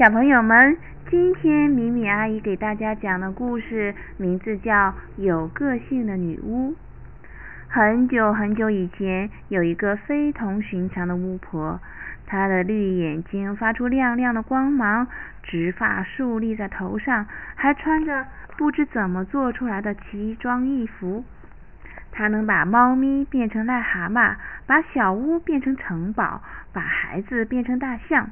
小朋友们，今天米米阿姨给大家讲的故事名字叫《有个性的女巫》。很久很久以前，有一个非同寻常的巫婆，她的绿眼睛发出亮亮的光芒，直发竖立在头上，还穿着不知怎么做出来的奇装异服。她能把猫咪变成癞蛤蟆，把小屋变成城堡，把孩子变成大象。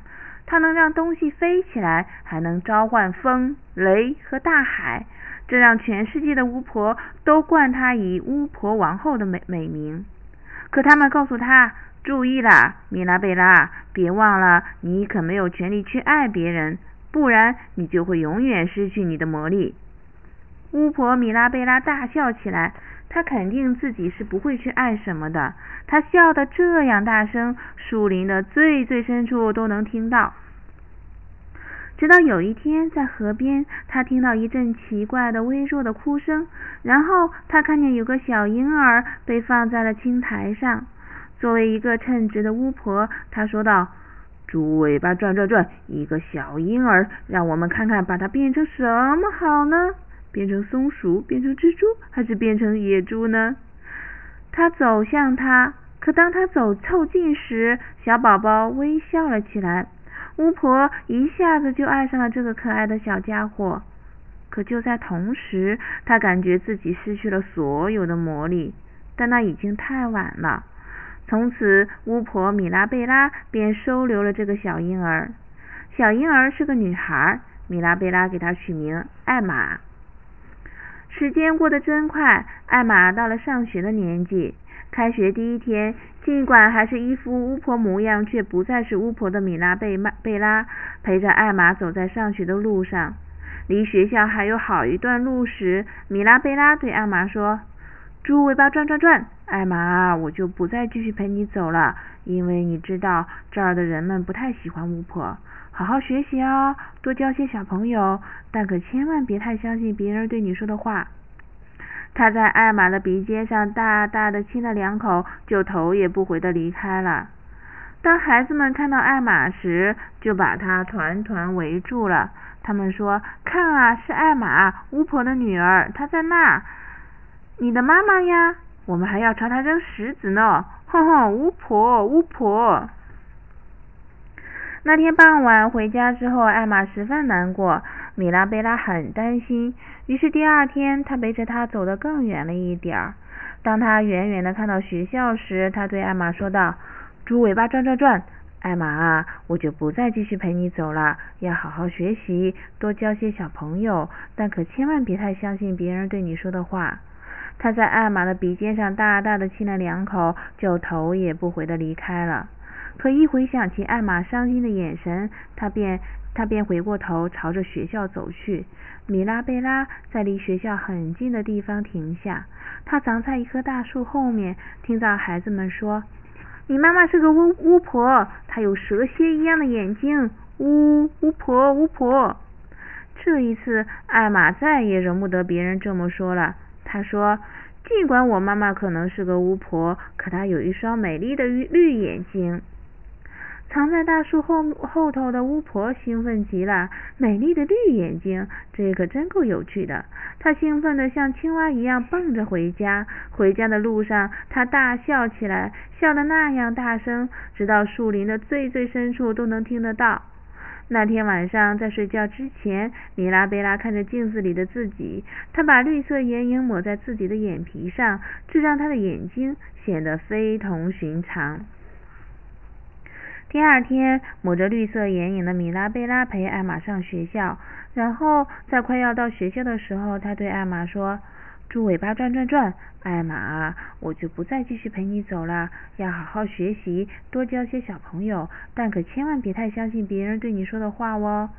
它能让东西飞起来，还能召唤风、雷和大海，这让全世界的巫婆都冠她以巫婆王后的美美名。可他们告诉她：“注意啦，米拉贝拉，别忘了，你可没有权利去爱别人，不然你就会永远失去你的魔力。”巫婆米拉贝拉大笑起来，她肯定自己是不会去爱什么的。她笑得这样大声，树林的最最深处都能听到。直到有一天，在河边，她听到一阵奇怪的、微弱的哭声，然后她看见有个小婴儿被放在了青苔上。作为一个称职的巫婆，她说道：“猪尾巴转转转，一个小婴儿，让我们看看把它变成什么好呢？”变成松鼠，变成蜘蛛，还是变成野猪呢？他走向他，可当他走凑近时，小宝宝微笑了起来。巫婆一下子就爱上了这个可爱的小家伙。可就在同时，她感觉自己失去了所有的魔力，但那已经太晚了。从此，巫婆米拉贝拉便收留了这个小婴儿。小婴儿是个女孩，米拉贝拉给她取名艾玛。时间过得真快，艾玛到了上学的年纪。开学第一天，尽管还是一副巫婆模样，却不再是巫婆的米拉贝贝拉陪着艾玛走在上学的路上。离学校还有好一段路时，米拉贝拉对艾玛说：“猪尾巴转转转，艾玛，我就不再继续陪你走了，因为你知道这儿的人们不太喜欢巫婆。好好学习哦，多交些小朋友，但可千万别太相信别人对你说的话。”他在艾玛的鼻尖上大大的亲了两口，就头也不回的离开了。当孩子们看到艾玛时，就把他团团围住了。他们说：“看啊，是艾玛，巫婆的女儿，她在那。你的妈妈呀？我们还要朝她扔石子呢。”哼哼，巫婆，巫婆。那天傍晚回家之后，艾玛十分难过。米拉贝拉很担心，于是第二天，他背着她走得更远了一点儿。当他远远的看到学校时，他对艾玛说道：“猪尾巴转转转，艾玛啊，我就不再继续陪你走了，要好好学习，多交些小朋友，但可千万别太相信别人对你说的话。”他在艾玛的鼻尖上大大的亲了两口，就头也不回的离开了。可一回想起艾玛伤心的眼神，他便。他便回过头，朝着学校走去。米拉贝拉在离学校很近的地方停下，她藏在一棵大树后面，听到孩子们说：“你妈妈是个巫巫婆，她有蛇蝎一样的眼睛。”巫巫婆，巫婆。这一次，艾玛再也容不得别人这么说了。她说：“尽管我妈妈可能是个巫婆，可她有一双美丽的绿绿眼睛。”藏在大树后后头的巫婆兴奋极了，美丽的绿眼睛，这可真够有趣的。她兴奋的像青蛙一样蹦着回家。回家的路上，她大笑起来，笑得那样大声，直到树林的最最深处都能听得到。那天晚上，在睡觉之前，米拉贝拉看着镜子里的自己，她把绿色眼影抹在自己的眼皮上，这让她的眼睛显得非同寻常。第二天，抹着绿色眼影的米拉贝拉陪艾玛上学校。然后在快要到学校的时候，她对艾玛说：“猪尾巴转转转，艾玛，我就不再继续陪你走了，要好好学习，多交些小朋友，但可千万别太相信别人对你说的话哦。”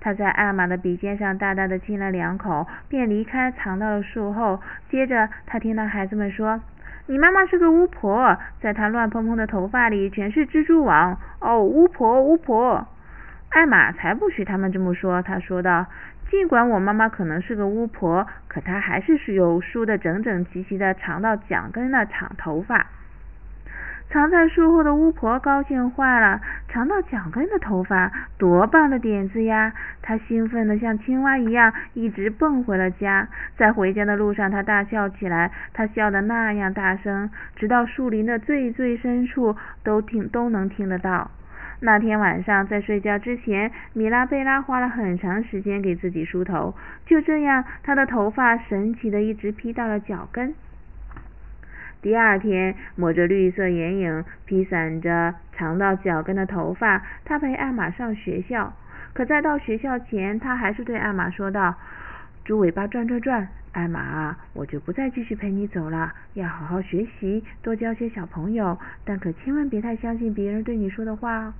他在艾玛的鼻尖上大大的亲了两口，便离开，藏到了树后。接着，他听到孩子们说。你妈妈是个巫婆，在她乱蓬蓬的头发里全是蜘蛛网。哦，巫婆，巫婆！艾玛才不许他们这么说。他说道：“尽管我妈妈可能是个巫婆，可她还是有梳的整整齐齐的长到脚跟的长头发。”藏在树后的巫婆高兴坏了，长到脚跟的头发，多棒的点子呀！她兴奋的像青蛙一样，一直蹦回了家。在回家的路上，她大笑起来，她笑得那样大声，直到树林的最最深处都听都能听得到。那天晚上，在睡觉之前，米拉贝拉花了很长时间给自己梳头，就这样，她的头发神奇的一直披到了脚跟。第二天，抹着绿色眼影、披散着长到脚跟的头发，她陪艾玛上学校。可在到学校前，她还是对艾玛说道：“猪尾巴转转转，艾玛，我就不再继续陪你走了。要好好学习，多交些小朋友，但可千万别太相信别人对你说的话哦。”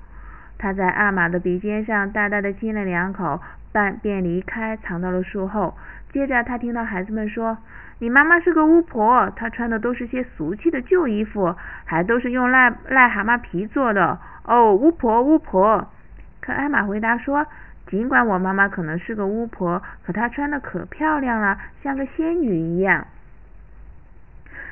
他在艾玛的鼻尖上大大的亲了两口，半便离开，藏到了树后。接着，他听到孩子们说。你妈妈是个巫婆，她穿的都是些俗气的旧衣服，还都是用癞癞蛤蟆皮做的。哦，巫婆，巫婆！可艾玛回答说，尽管我妈妈可能是个巫婆，可她穿的可漂亮了，像个仙女一样。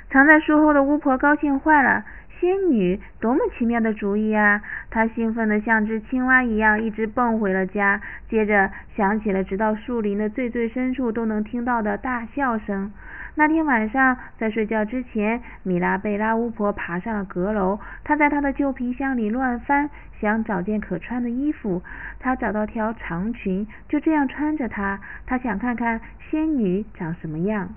藏在树后的巫婆高兴坏了。仙女，多么奇妙的主意啊！她兴奋的像只青蛙一样，一直蹦回了家。接着响起了直到树林的最最深处都能听到的大笑声。那天晚上，在睡觉之前，米拉贝拉巫婆爬上了阁楼。她在她的旧皮箱里乱翻，想找件可穿的衣服。她找到条长裙，就这样穿着它。她想看看仙女长什么样。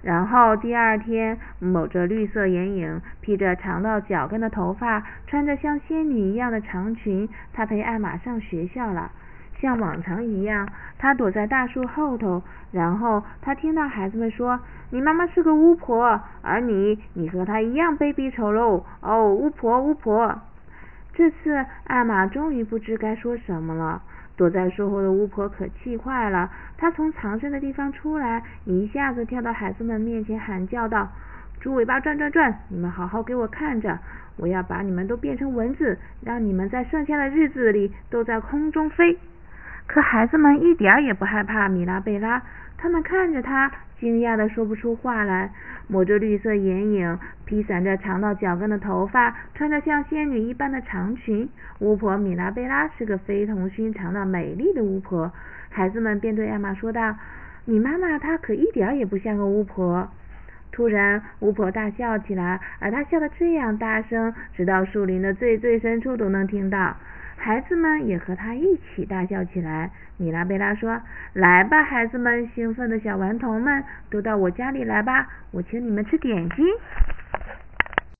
然后第二天，抹着绿色眼影、披着长到脚跟的头发、穿着像仙女一样的长裙，她陪艾玛上学校了。像往常一样，她躲在大树后头。然后她听到孩子们说：“你妈妈是个巫婆，而你，你和她一样卑鄙丑陋。”哦，巫婆，巫婆！这次艾玛终于不知该说什么了。躲在树后的巫婆可气坏了，她从藏身的地方出来，一下子跳到孩子们面前，喊叫道：“猪尾巴转转转，你们好好给我看着！我要把你们都变成蚊子，让你们在剩下的日子里都在空中飞。”可孩子们一点儿也不害怕米拉贝拉，他们看着她，惊讶的说不出话来。抹着绿色眼影，披散着长到脚跟的头发，穿着像仙女一般的长裙，巫婆米拉贝拉是个非同寻常的美丽的巫婆。孩子们便对艾玛说道：“你妈妈她可一点也不像个巫婆。”突然，巫婆大笑起来，而她笑得这样大声，直到树林的最最深处都能听到。孩子们也和她一起大笑起来。米拉贝拉说：“来吧，孩子们，兴奋的小顽童们，都到我家里来吧，我请你们吃点心。”